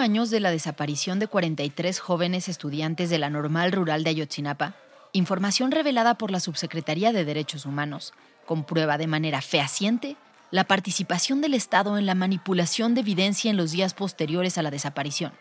Años de la desaparición de 43 jóvenes estudiantes de la Normal Rural de Ayotzinapa, información revelada por la Subsecretaría de Derechos Humanos comprueba de manera fehaciente la participación del Estado en la manipulación de evidencia en los días posteriores a la desaparición.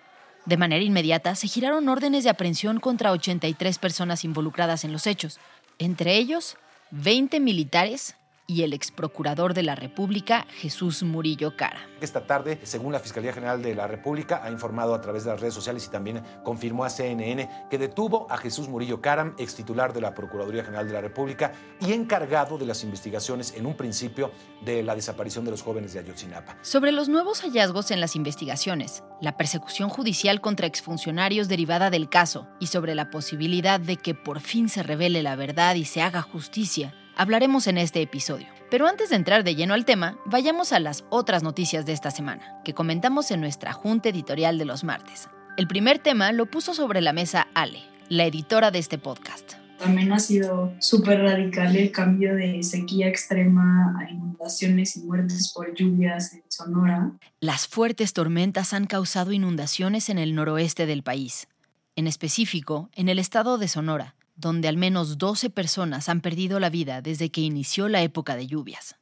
De manera inmediata se giraron órdenes de aprehensión contra 83 personas involucradas en los hechos, entre ellos 20 militares y el exprocurador de la República, Jesús Murillo Cara. Esta tarde, según la Fiscalía General de la República, ha informado a través de las redes sociales y también confirmó a CNN que detuvo a Jesús Murillo Caram, ex titular de la Procuraduría General de la República y encargado de las investigaciones en un principio de la desaparición de los jóvenes de Ayotzinapa. Sobre los nuevos hallazgos en las investigaciones, la persecución judicial contra exfuncionarios derivada del caso y sobre la posibilidad de que por fin se revele la verdad y se haga justicia, hablaremos en este episodio. Pero antes de entrar de lleno al tema, vayamos a las otras noticias de esta semana, que comentamos en nuestra junta editorial de los martes. El primer tema lo puso sobre la mesa Ale, la editora de este podcast. También ha sido súper radical el cambio de sequía extrema a inundaciones y muertes por lluvias en Sonora. Las fuertes tormentas han causado inundaciones en el noroeste del país, en específico en el estado de Sonora, donde al menos 12 personas han perdido la vida desde que inició la época de lluvias.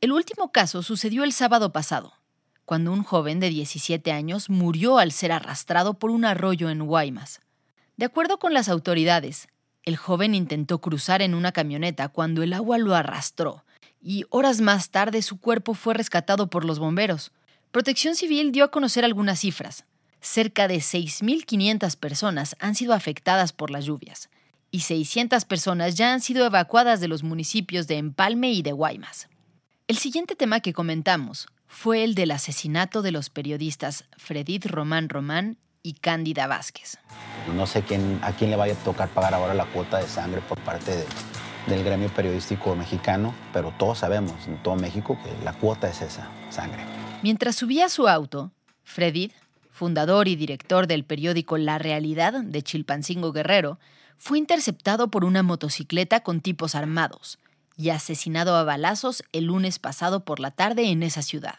El último caso sucedió el sábado pasado, cuando un joven de 17 años murió al ser arrastrado por un arroyo en Guaymas. De acuerdo con las autoridades, el joven intentó cruzar en una camioneta cuando el agua lo arrastró y horas más tarde su cuerpo fue rescatado por los bomberos. Protección Civil dio a conocer algunas cifras. Cerca de 6.500 personas han sido afectadas por las lluvias y 600 personas ya han sido evacuadas de los municipios de Empalme y de Guaymas. El siguiente tema que comentamos fue el del asesinato de los periodistas Fredit Román Román y Cándida Vázquez. No sé quién, a quién le vaya a tocar pagar ahora la cuota de sangre por parte de- del gremio periodístico mexicano, pero todos sabemos en todo México que la cuota es esa, sangre. Mientras subía a su auto, Fredid, fundador y director del periódico La Realidad de Chilpancingo Guerrero, fue interceptado por una motocicleta con tipos armados y asesinado a balazos el lunes pasado por la tarde en esa ciudad.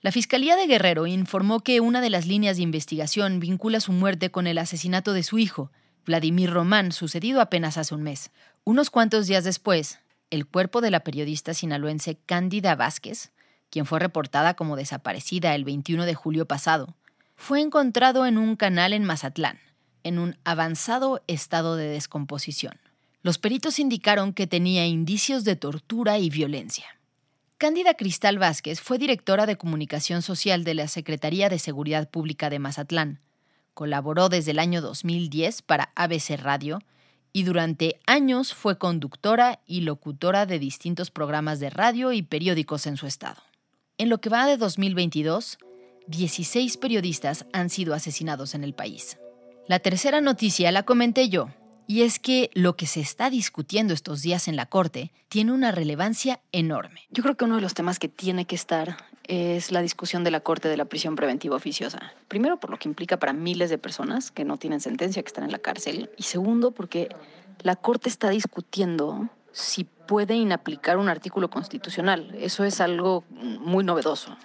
La Fiscalía de Guerrero informó que una de las líneas de investigación vincula su muerte con el asesinato de su hijo, Vladimir Román, sucedido apenas hace un mes. Unos cuantos días después, el cuerpo de la periodista sinaloense Cándida Vázquez, quien fue reportada como desaparecida el 21 de julio pasado, fue encontrado en un canal en Mazatlán, en un avanzado estado de descomposición. Los peritos indicaron que tenía indicios de tortura y violencia. Cándida Cristal Vázquez fue directora de comunicación social de la Secretaría de Seguridad Pública de Mazatlán. Colaboró desde el año 2010 para ABC Radio y durante años fue conductora y locutora de distintos programas de radio y periódicos en su estado. En lo que va de 2022, 16 periodistas han sido asesinados en el país. La tercera noticia la comenté yo, y es que lo que se está discutiendo estos días en la Corte tiene una relevancia enorme. Yo creo que uno de los temas que tiene que estar es la discusión de la Corte de la prisión preventiva oficiosa. Primero, por lo que implica para miles de personas que no tienen sentencia, que están en la cárcel. Y segundo, porque la Corte está discutiendo si puede inaplicar un artículo constitucional. Eso es algo muy novedoso.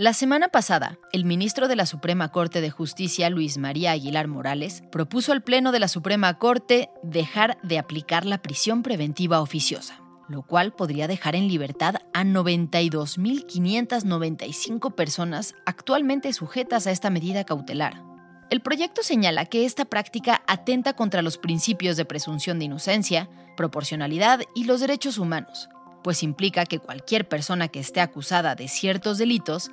La semana pasada, el ministro de la Suprema Corte de Justicia, Luis María Aguilar Morales, propuso al Pleno de la Suprema Corte dejar de aplicar la prisión preventiva oficiosa, lo cual podría dejar en libertad a 92.595 personas actualmente sujetas a esta medida cautelar. El proyecto señala que esta práctica atenta contra los principios de presunción de inocencia, proporcionalidad y los derechos humanos, pues implica que cualquier persona que esté acusada de ciertos delitos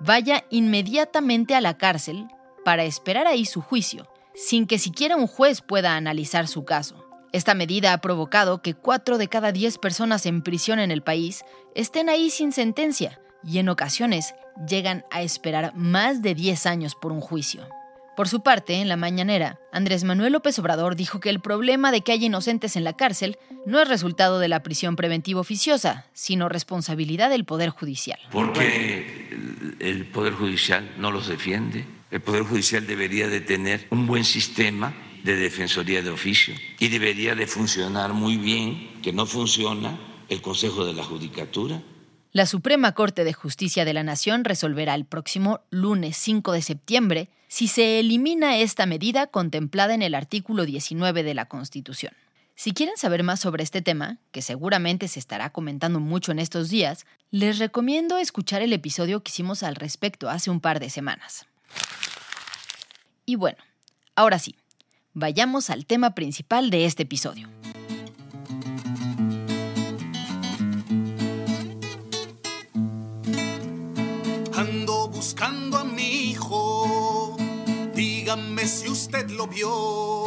vaya inmediatamente a la cárcel para esperar ahí su juicio, sin que siquiera un juez pueda analizar su caso. Esta medida ha provocado que 4 de cada 10 personas en prisión en el país estén ahí sin sentencia y en ocasiones llegan a esperar más de 10 años por un juicio. Por su parte, en la mañanera, Andrés Manuel López Obrador dijo que el problema de que hay inocentes en la cárcel no es resultado de la prisión preventiva oficiosa, sino responsabilidad del Poder Judicial. Porque el Poder Judicial no los defiende. El Poder Judicial debería de tener un buen sistema de defensoría de oficio y debería de funcionar muy bien, que no funciona el Consejo de la Judicatura. La Suprema Corte de Justicia de la Nación resolverá el próximo lunes 5 de septiembre si se elimina esta medida contemplada en el artículo 19 de la Constitución. Si quieren saber más sobre este tema, que seguramente se estará comentando mucho en estos días, les recomiendo escuchar el episodio que hicimos al respecto hace un par de semanas. Y bueno, ahora sí, vayamos al tema principal de este episodio. Buscando a mi hijo. Dígame si usted lo vio.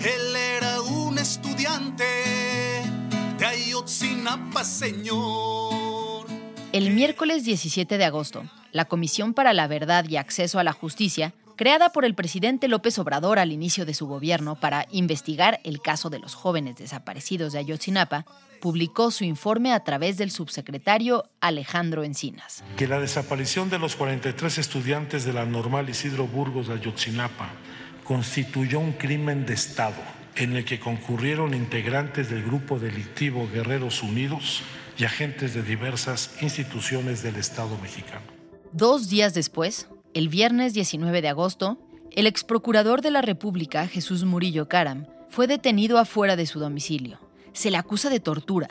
Él era un estudiante de Ayotzinapa, señor. El miércoles 17 de agosto, la Comisión para la Verdad y Acceso a la Justicia, creada por el presidente López Obrador al inicio de su gobierno para investigar el caso de los jóvenes desaparecidos de Ayotzinapa, publicó su informe a través del subsecretario Alejandro Encinas. Que la desaparición de los 43 estudiantes de la normal Isidro Burgos de Ayotzinapa constituyó un crimen de Estado en el que concurrieron integrantes del grupo delictivo Guerreros Unidos y agentes de diversas instituciones del Estado mexicano. Dos días después, el viernes 19 de agosto, el exprocurador de la República, Jesús Murillo Caram, fue detenido afuera de su domicilio se le acusa de tortura,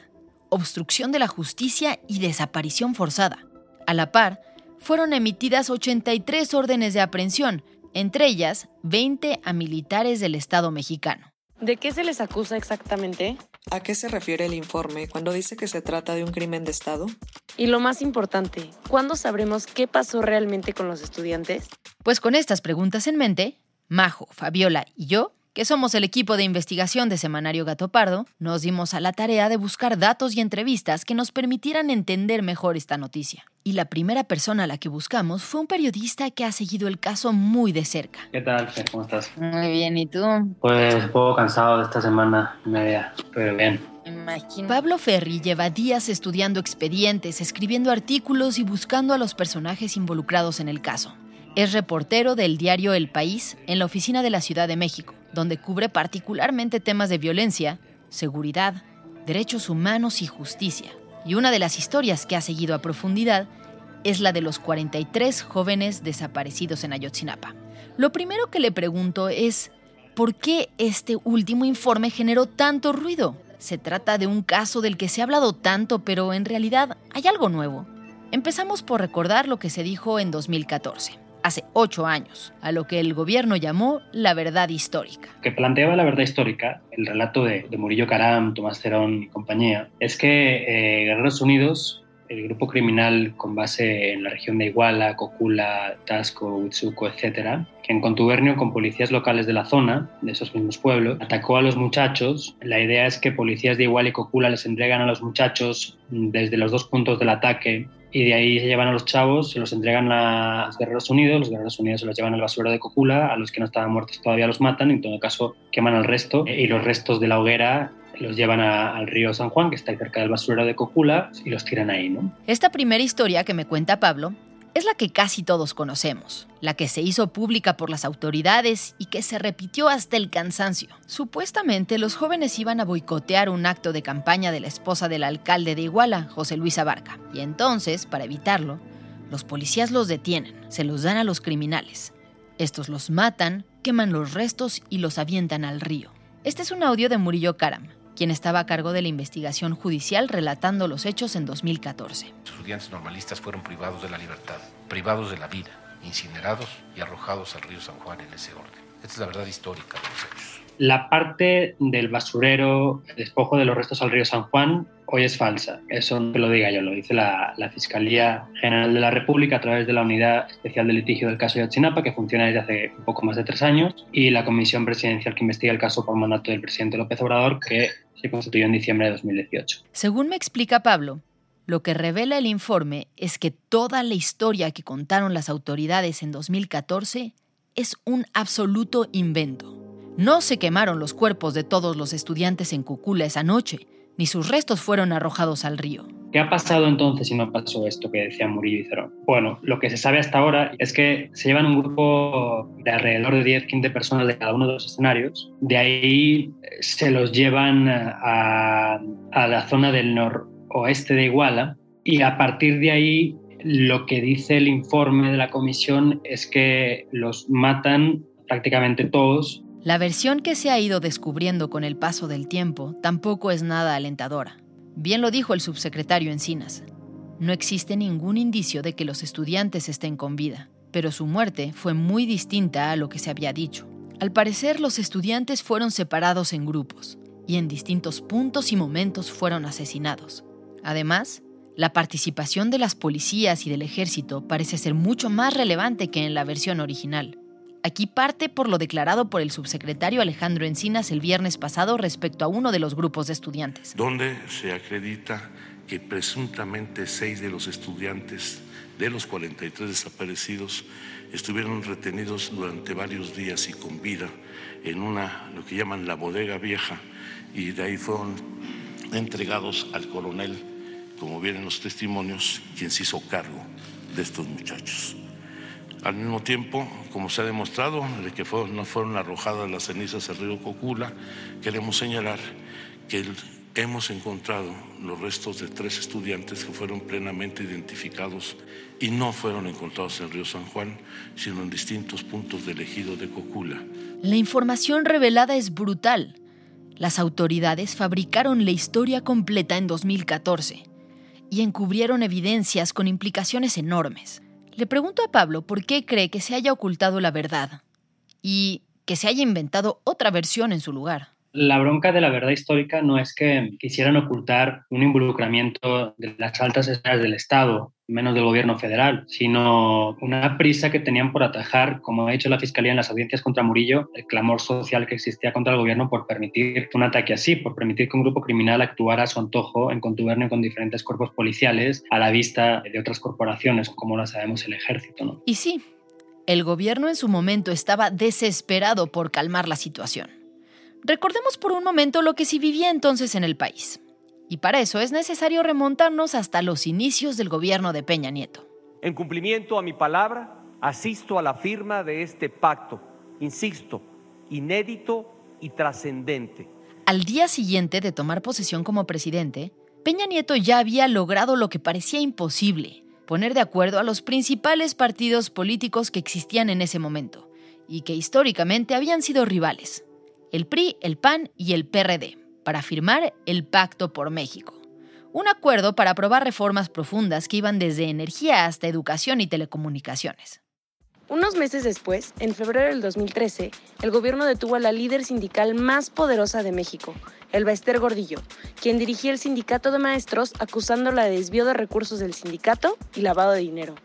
obstrucción de la justicia y desaparición forzada. A la par, fueron emitidas 83 órdenes de aprehensión, entre ellas 20 a militares del Estado mexicano. ¿De qué se les acusa exactamente? ¿A qué se refiere el informe cuando dice que se trata de un crimen de Estado? Y lo más importante, ¿cuándo sabremos qué pasó realmente con los estudiantes? Pues con estas preguntas en mente, Majo, Fabiola y yo que somos el equipo de investigación de Semanario Gato Pardo, nos dimos a la tarea de buscar datos y entrevistas que nos permitieran entender mejor esta noticia. Y la primera persona a la que buscamos fue un periodista que ha seguido el caso muy de cerca. ¿Qué tal, ¿Cómo estás? Muy bien, ¿y tú? Pues un poco cansado de esta semana media, pero bien. Pablo Ferri lleva días estudiando expedientes, escribiendo artículos y buscando a los personajes involucrados en el caso. Es reportero del diario El País en la oficina de la Ciudad de México, donde cubre particularmente temas de violencia, seguridad, derechos humanos y justicia. Y una de las historias que ha seguido a profundidad es la de los 43 jóvenes desaparecidos en Ayotzinapa. Lo primero que le pregunto es, ¿por qué este último informe generó tanto ruido? Se trata de un caso del que se ha hablado tanto, pero en realidad hay algo nuevo. Empezamos por recordar lo que se dijo en 2014 hace ocho años, a lo que el gobierno llamó la verdad histórica. que planteaba la verdad histórica, el relato de, Murillo Caram, Tomás Cerón y compañía, es que eh, Guerreros Unidos el grupo criminal con base en la región de Iguala, Cocula, Tasco, Huitzuco, etc., que en contubernio con policías locales de la zona, de esos mismos pueblos, atacó a los muchachos. La idea es que policías de Iguala y Cocula les entregan a los muchachos desde los dos puntos del ataque y de ahí se llevan a los chavos, se los entregan a los Guerreros Unidos, los Guerreros Unidos se los llevan al basurero de Cocula, a los que no estaban muertos todavía los matan, en todo caso queman al resto y los restos de la hoguera los llevan al río San Juan, que está cerca del basurero de Cocula, y los tiran ahí, ¿no? Esta primera historia que me cuenta Pablo es la que casi todos conocemos, la que se hizo pública por las autoridades y que se repitió hasta el cansancio. Supuestamente los jóvenes iban a boicotear un acto de campaña de la esposa del alcalde de Iguala, José Luis Abarca, y entonces, para evitarlo, los policías los detienen, se los dan a los criminales. Estos los matan, queman los restos y los avientan al río. Este es un audio de Murillo Karam, quien estaba a cargo de la investigación judicial relatando los hechos en 2014. Los estudiantes normalistas fueron privados de la libertad, privados de la vida, incinerados y arrojados al río San Juan en ese orden. Esta es la verdad histórica de los hechos. La parte del basurero, el despojo de los restos al río San Juan, hoy es falsa. Eso no lo diga yo, lo dice la, Fiscalía General de la República a través de la Unidad Especial de Litigio del caso de Ayotzinapa, que funciona desde hace un poco más de tres años, y la Comisión Presidencial que investiga el caso por mandato del presidente López Obrador, que se constituyó en diciembre de 2018. Según me explica Pablo, lo que revela el informe es que toda la historia que contaron las autoridades en 2014 es un absoluto invento. No se quemaron los cuerpos de todos los estudiantes en Cucula esa noche, ni sus restos fueron arrojados al río. ¿Qué ha pasado entonces si no pasó esto que decía Murillo y Cerón? Bueno, lo que se sabe hasta ahora es que se llevan un grupo de alrededor de 10-15 personas de cada uno de los escenarios. De ahí se los llevan a, a la zona del noroeste de Iguala y a partir de ahí lo que dice el informe de la comisión es que los matan prácticamente todos la versión que se ha ido descubriendo con el paso del tiempo tampoco es nada alentadora. Bien lo dijo el subsecretario Encinas. No existe ningún indicio de que los estudiantes estén con vida, pero su muerte fue muy distinta a lo que se había dicho. Al parecer, los estudiantes fueron separados en grupos y en distintos puntos y momentos fueron asesinados. Además, la participación de las policías y del ejército parece ser mucho más relevante que en la versión original. Aquí parte por lo declarado por el subsecretario Alejandro Encinas el viernes pasado respecto a uno de los grupos de estudiantes. Donde se acredita que presuntamente seis de los estudiantes de los 43 desaparecidos estuvieron retenidos durante varios días y con vida en una, lo que llaman la bodega vieja, y de ahí fueron entregados al coronel, como vienen los testimonios, quien se hizo cargo de estos muchachos. Al mismo tiempo, como se ha demostrado, de que no fueron arrojadas las cenizas al río Cocula, queremos señalar que hemos encontrado los restos de tres estudiantes que fueron plenamente identificados y no fueron encontrados en el río San Juan, sino en distintos puntos del ejido de Cocula. La información revelada es brutal. Las autoridades fabricaron la historia completa en 2014 y encubrieron evidencias con implicaciones enormes. Le pregunto a Pablo por qué cree que se haya ocultado la verdad y que se haya inventado otra versión en su lugar. La bronca de la verdad histórica no es que quisieran ocultar un involucramiento de las altas esferas del Estado, menos del gobierno federal, sino una prisa que tenían por atajar, como ha dicho la Fiscalía en las audiencias contra Murillo, el clamor social que existía contra el gobierno por permitir un ataque así, por permitir que un grupo criminal actuara a su antojo en contubernio con diferentes cuerpos policiales a la vista de otras corporaciones, como lo sabemos el ejército. Y sí, el gobierno en su momento estaba desesperado por calmar la situación Recordemos por un momento lo que se vivía entonces en el país. Y para eso es necesario remontarnos hasta los inicios del gobierno de Peña Nieto. En cumplimiento a mi palabra, asisto a la firma de este pacto, insisto, inédito y trascendente. Al día siguiente de tomar posesión como presidente, Peña Nieto ya había logrado lo que parecía imposible, poner de acuerdo a los principales partidos políticos que existían en ese momento y que históricamente habían sido rivales, el PRI, el PAN y el PRD. Para firmar el Pacto por México. Un acuerdo para aprobar reformas profundas que iban desde energía hasta educación y telecomunicaciones. Unos meses después, en febrero del 2013, el gobierno detuvo a la líder sindical más poderosa de México, el Bester Gordillo, quien dirigía el sindicato de maestros acusándola de desvío de recursos del sindicato y lavado de dinero.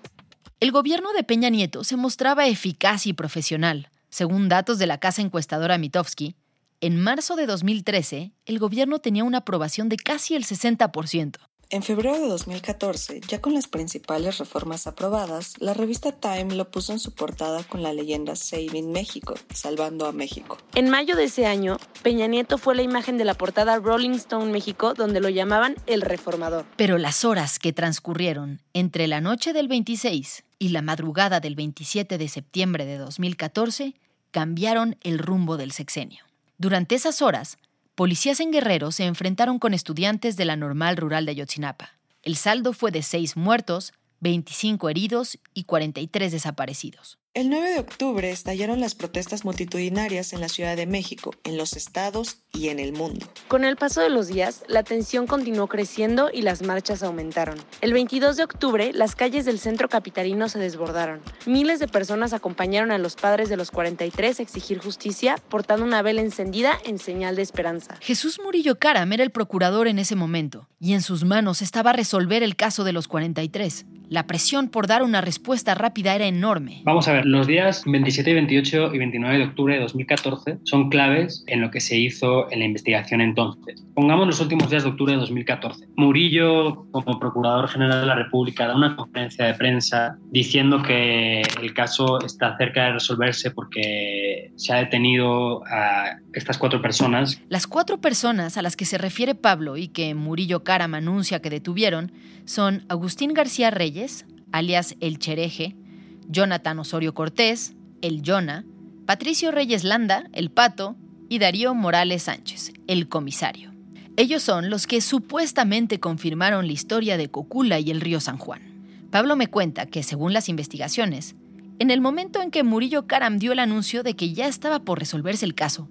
El gobierno de Peña Nieto se mostraba eficaz y profesional. Según datos de la casa encuestadora Mitofsky, en marzo de 2013, el gobierno tenía una aprobación de casi el 60%. En febrero de 2014, ya con las principales reformas aprobadas, la revista Time lo puso en su portada con la leyenda Saving México, salvando a México. En mayo de ese año, Peña Nieto fue la imagen de la portada Rolling Stone México, donde lo llamaban el reformador. Pero las horas que transcurrieron entre la noche del 26 y la madrugada del 27 de septiembre de 2014 cambiaron el rumbo del sexenio. Durante esas horas, policías en Guerrero se enfrentaron con estudiantes de la normal rural de Ayotzinapa. El saldo fue de seis muertos, 25 heridos y 43 desaparecidos. El 9 de octubre estallaron las protestas multitudinarias en la Ciudad de México, en los estados y en el mundo. Con el paso de los días, la tensión continuó creciendo y las marchas aumentaron. El 22 de octubre, las calles del centro capitalino se desbordaron. Miles de personas acompañaron a los padres de los 43 a exigir justicia, portando una vela encendida en señal de esperanza. Jesús Murillo Caram era el procurador en ese momento, y en sus manos estaba resolver el caso de los 43. La presión por dar una respuesta rápida era enorme. Vamos a ver, los días 27, 28 y 29 de octubre de 2014 son claves en lo que se hizo en la investigación entonces. Pongamos los últimos días de octubre de 2014. Murillo, como Procurador General de la República, da una conferencia de prensa diciendo que el caso está cerca de resolverse porque se ha detenido a estas cuatro personas. Las cuatro personas a las que se refiere Pablo y que Murillo Caram anuncia que detuvieron son Agustín García Reyes, alias El Chereje, Jonathan Osorio Cortés, el Yona, Patricio Reyes Landa, el Pato, y Darío Morales Sánchez, el comisario. Ellos son los que supuestamente confirmaron la historia de Cocula y el río San Juan. Pablo me cuenta que, según las investigaciones, en el momento en que Murillo Karam dio el anuncio de que ya estaba por resolverse el caso,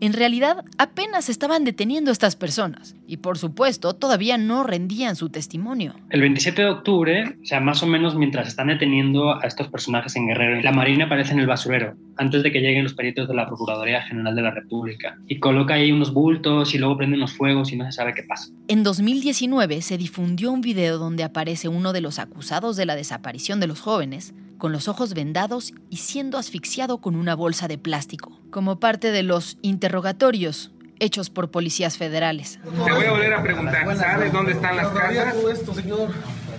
en realidad apenas estaban deteniendo a estas personas y por supuesto todavía no rendían su testimonio. El 27 de octubre, o sea, más o menos mientras están deteniendo a estos personajes en Guerrero, la Marina aparece en el basurero antes de que lleguen los peritos de la Procuraduría General de la República y coloca ahí unos bultos y luego prenden los fuegos y no se sabe qué pasa. En 2019 se difundió un video donde aparece uno de los acusados de la desaparición de los jóvenes con los ojos vendados y siendo asfixiado con una bolsa de plástico, como parte de los interrogatorios hechos por policías federales. Te voy a volver a preguntar, ¿sabes dónde están las casas? esto, señor.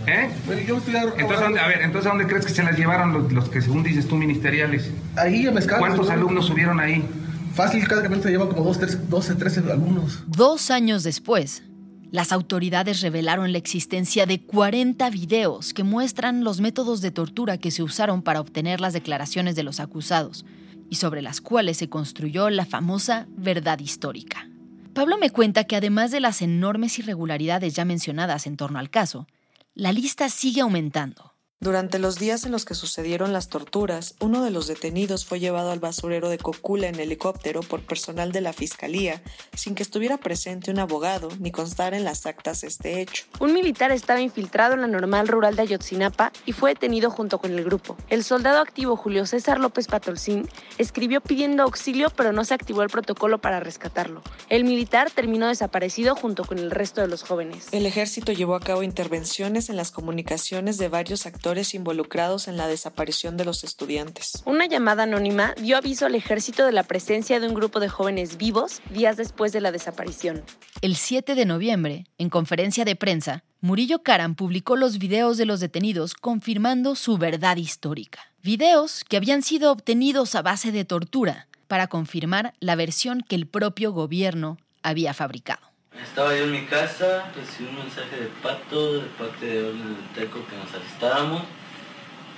¿Eh? Yo estoy entonces, a ver, entonces ¿a dónde crees que se las llevaron los, los que según dices tú ministeriales? Ahí a Mezcal. ¿Cuántos alumnos subieron ahí? Fácil, cada se lleva como 12, 13 alumnos. Dos años después, las autoridades revelaron la existencia de 40 videos que muestran los métodos de tortura que se usaron para obtener las declaraciones de los acusados y sobre las cuales se construyó la famosa verdad histórica. Pablo me cuenta que además de las enormes irregularidades ya mencionadas en torno al caso, la lista sigue aumentando. Durante los días en los que sucedieron las torturas, uno de los detenidos fue llevado al basurero de Cocula en helicóptero por personal de la fiscalía, sin que estuviera presente un abogado ni constar en las actas este hecho. Un militar estaba infiltrado en la normal rural de Ayotzinapa y fue detenido junto con el grupo. El soldado activo Julio César López Patolcín escribió pidiendo auxilio, pero no se activó el protocolo para rescatarlo. El militar terminó desaparecido junto con el resto de los jóvenes. El ejército llevó a cabo intervenciones en las comunicaciones de varios actores involucrados en la desaparición de los estudiantes. Una llamada anónima dio aviso al ejército de la presencia de un grupo de jóvenes vivos días después de la desaparición. El 7 de noviembre, en conferencia de prensa, Murillo Karam publicó los videos de los detenidos confirmando su verdad histórica. Videos que habían sido obtenidos a base de tortura para confirmar la versión que el propio gobierno había fabricado. Estaba yo en mi casa, recibí un mensaje de Pato, de parte de Orden del Teco, que nos alistáramos,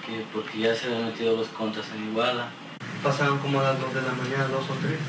que porque ya se habían metido los contras en Iguala. Pasaron como a las 2 de la mañana, 2 o 3.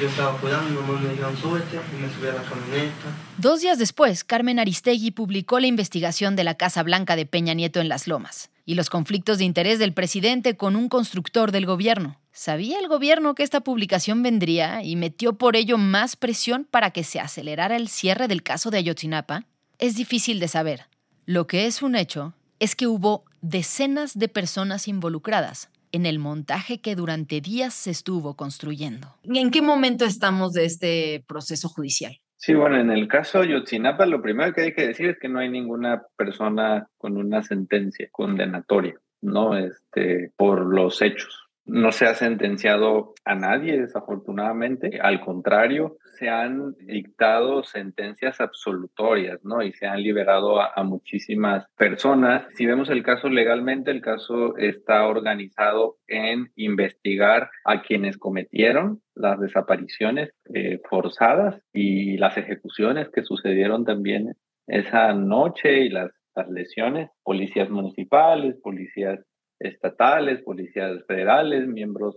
Yo estaba cuidando, mi mamá me dijeron súbete y me subí a la camioneta. Dos días después, Carmen Aristegui publicó la investigación de la Casa Blanca de Peña Nieto en Las Lomas y los conflictos de interés del presidente con un constructor del gobierno. ¿Sabía el gobierno que esta publicación vendría y metió por ello más presión para que se acelerara el cierre del caso de Ayotzinapa? Es difícil de saber. Lo que es un hecho es que hubo decenas de personas involucradas en el montaje que durante días se estuvo construyendo. ¿Y en qué momento estamos de este proceso judicial? Sí, bueno, en el caso de Ayotzinapa, lo primero que hay que decir es que no hay ninguna persona con una sentencia condenatoria, ¿no? Este, por los hechos. No se ha sentenciado a nadie, desafortunadamente. Al contrario, se han dictado sentencias absolutorias, ¿no? Y se han liberado a, muchísimas personas. Si vemos el caso legalmente, el caso está organizado en investigar a quienes cometieron las desapariciones eh, forzadas y las ejecuciones que sucedieron también esa noche y las, las lesiones, policías municipales, policías estatales, policías federales, miembros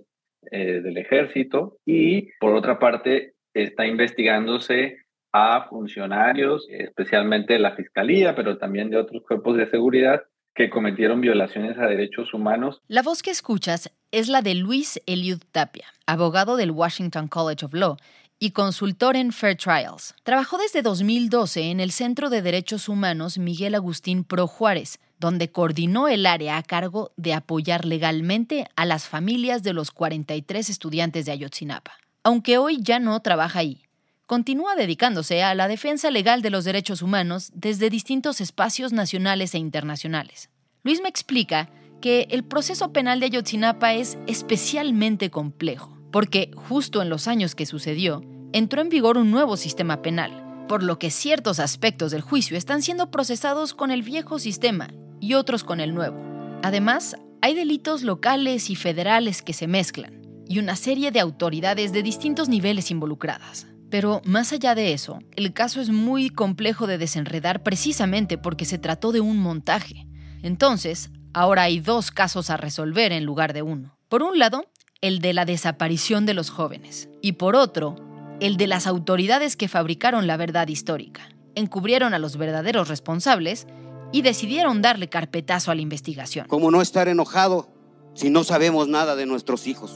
eh, del ejército y por otra parte está investigándose a funcionarios, especialmente de la Fiscalía, pero también de otros cuerpos de seguridad que cometieron violaciones a derechos humanos. La voz que escuchas es la de Luis Eliud Tapia, abogado del Washington College of Law y consultor en Fair Trials. Trabajó desde 2012 en el Centro de Derechos Humanos Miguel Agustín Pro Juárez, donde coordinó el área a cargo de apoyar legalmente a las familias de los 43 estudiantes de Ayotzinapa. Aunque hoy ya no trabaja ahí, continúa dedicándose a la defensa legal de los derechos humanos desde distintos espacios nacionales e internacionales. Luis me explica que el proceso penal de Ayotzinapa es especialmente complejo, porque justo en los años que sucedió, entró en vigor un nuevo sistema penal, por lo que ciertos aspectos del juicio están siendo procesados con el viejo sistema y otros con el nuevo. Además, hay delitos locales y federales que se mezclan, y una serie de autoridades de distintos niveles involucradas. Pero más allá de eso, el caso es muy complejo de desenredar precisamente porque se trató de un montaje. Entonces, ahora hay dos casos a resolver en lugar de uno. Por un lado, el de la desaparición de los jóvenes, y por otro, el de las autoridades que fabricaron la verdad histórica, encubrieron a los verdaderos responsables y decidieron darle carpetazo a la investigación. ¿Cómo no estar enojado si no sabemos nada de nuestros hijos?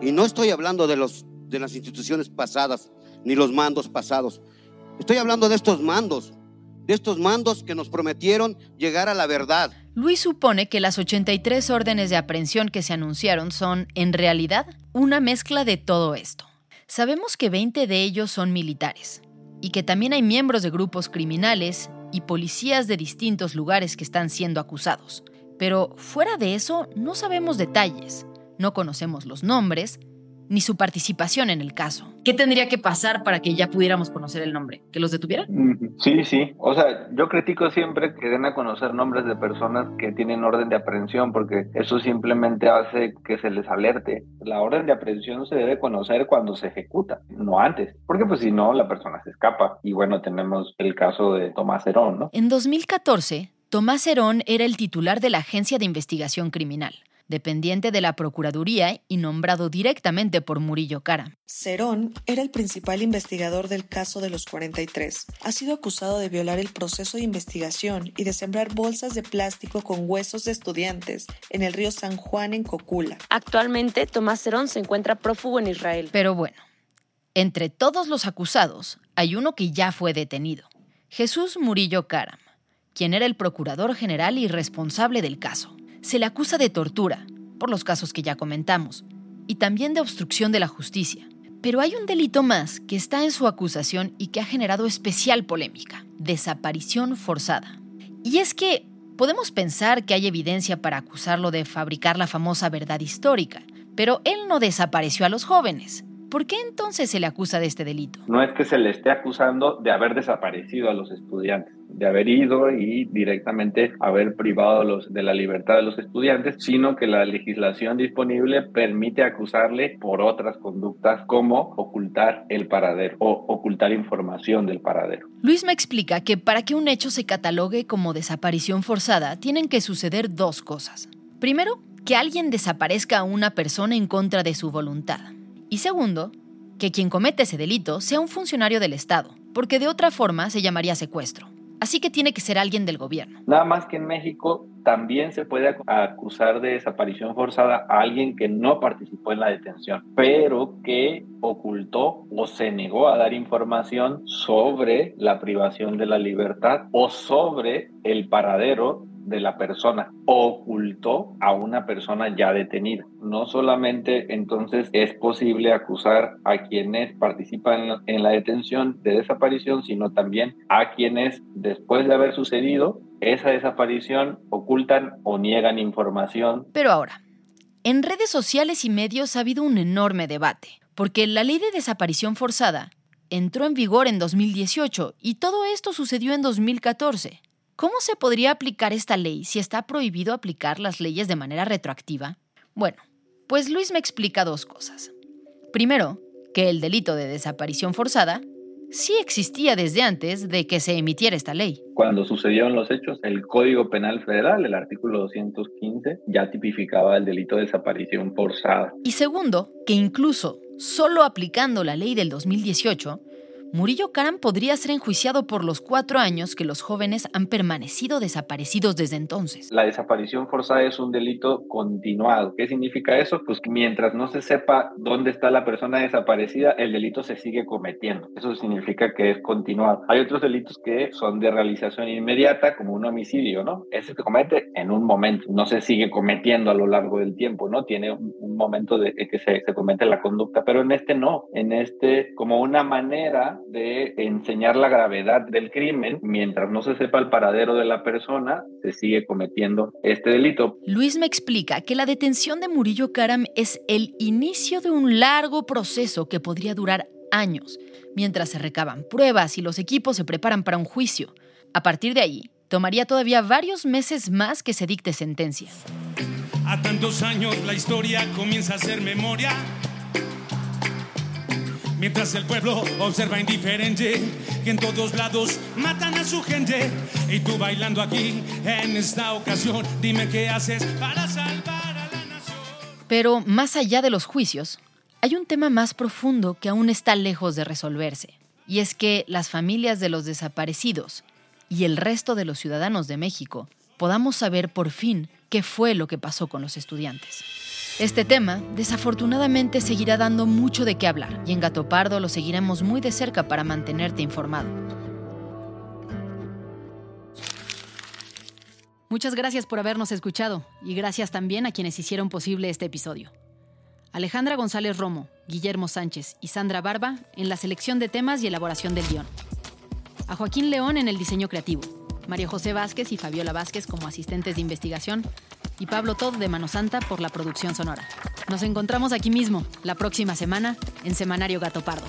Y no estoy hablando de, los, de las instituciones pasadas, ni los mandos pasados. Estoy hablando de estos mandos, de estos mandos que nos prometieron llegar a la verdad. Luis supone que las 83 órdenes de aprehensión que se anunciaron son, en realidad, una mezcla de todo esto. Sabemos que 20 de ellos son militares y que también hay miembros de grupos criminales y policías de distintos lugares que están siendo acusados. Pero fuera de eso, no sabemos detalles, no conocemos los nombres, ni su participación en el caso. ¿Qué tendría que pasar para que ya pudiéramos conocer el nombre? ¿Que los detuvieran? Sí, sí. O sea, yo critico siempre que den a conocer nombres de personas que tienen orden de aprehensión, porque eso simplemente hace que se les alerte. La orden de aprehensión se debe conocer cuando se ejecuta, no antes, porque pues si no, la persona se escapa. Y bueno, tenemos el caso de Tomás Herón, ¿no? En 2014, Tomás Herón era el titular de la Agencia de Investigación Criminal dependiente de la Procuraduría y nombrado directamente por Murillo Cara. Cerón era el principal investigador del caso de los 43. Ha sido acusado de violar el proceso de investigación y de sembrar bolsas de plástico con huesos de estudiantes en el río San Juan en Cocula. Actualmente, Tomás Cerón se encuentra prófugo en Israel. Pero bueno, entre todos los acusados hay uno que ya fue detenido, Jesús Murillo Caram, quien era el procurador general y responsable del caso se le acusa de tortura, por los casos que ya comentamos, y también de obstrucción de la justicia. Pero hay un delito más que está en su acusación y que ha generado especial polémica, desaparición forzada. Y es que podemos pensar que hay evidencia para acusarlo de fabricar la famosa verdad histórica, pero él no desapareció a los jóvenes. ¿Por qué entonces se le acusa de este delito? No es que se le esté acusando de haber desaparecido a los estudiantes de haber ido y directamente haber privado los, de la libertad de los estudiantes, sino que la legislación disponible permite acusarle por otras conductas como ocultar el paradero o ocultar información del paradero. Luis me explica que para que un hecho se catalogue como desaparición forzada tienen que suceder dos cosas. Primero, que alguien desaparezca a una persona en contra de su voluntad. Y segundo, que quien comete ese delito sea un funcionario del Estado, porque de otra forma se llamaría secuestro. Así que tiene que ser alguien del gobierno. Nada más que en México también se puede acusar de desaparición forzada a alguien que no participó en la detención, pero que ocultó o se negó a dar información sobre la privación de la libertad o sobre el paradero de la persona ocultó a una persona ya detenida. No solamente entonces es posible acusar a quienes participan en la detención de desaparición, sino también a quienes después de haber sucedido esa desaparición ocultan o niegan información. Pero ahora, en redes sociales y medios ha habido un enorme debate, porque la ley de desaparición forzada entró en vigor en 2018 y todo esto sucedió en 2014. ¿Cómo se podría aplicar esta ley si está prohibido aplicar las leyes de manera retroactiva? Bueno, pues Luis me explica dos cosas. Primero, que el delito de desaparición forzada sí existía desde antes de que se emitiera esta ley. Cuando sucedieron los hechos, el Código Penal Federal, el artículo 215, ya tipificaba el delito de desaparición forzada. Y segundo, que incluso solo aplicando la ley del 2018, Murillo Karam podría ser enjuiciado por los cuatro años que los jóvenes han permanecido desaparecidos desde entonces. La desaparición forzada es un delito continuado. ¿Qué significa eso? Pues que mientras no se sepa dónde está la persona desaparecida, el delito se sigue cometiendo. Eso significa que es continuado. Hay otros delitos que son de realización inmediata, como un homicidio, ¿no? Ese se comete en un momento, no se sigue cometiendo a lo largo del tiempo, ¿no? Tiene un, momento de que se, se comete la conducta, pero en este no. En este, como una manera de enseñar la gravedad del crimen, mientras no se sepa el paradero de la persona, se sigue cometiendo este delito. Luis me explica que la detención de Murillo Karam es el inicio de un largo proceso que podría durar años, mientras se recaban pruebas y los equipos se preparan para un juicio. A partir de ahí, tomaría todavía varios meses más que se dicte sentencia. A tantos años la historia comienza a ser memoria Mientras el pueblo observa indiferente que en todos lados matan a su gente. Y tú bailando aquí en esta ocasión, dime qué haces para salvar a la nación. Pero más allá de los juicios, hay un tema más profundo que aún está lejos de resolverse. Y es que las familias de los desaparecidos y el resto de los ciudadanos de México podamos saber por fin qué fue lo que pasó con los estudiantes. Este tema, desafortunadamente, seguirá dando mucho de qué hablar y en Gato Pardo lo seguiremos muy de cerca para mantenerte informado. Muchas gracias por habernos escuchado y gracias también a quienes hicieron posible este episodio. Alejandra González Romo, Guillermo Sánchez y Sandra Barba en la selección de temas y elaboración del guion. A Joaquín León en el diseño creativo. María José Vázquez y Fabiola Vázquez como asistentes de investigación y Pablo Todd de Mano Santa por la producción sonora. Nos encontramos aquí mismo, la próxima semana, en Semanario Gato Pardo.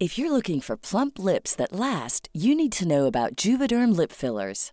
If you're looking for plump lips that last, you need to know about Juvederm lip fillers.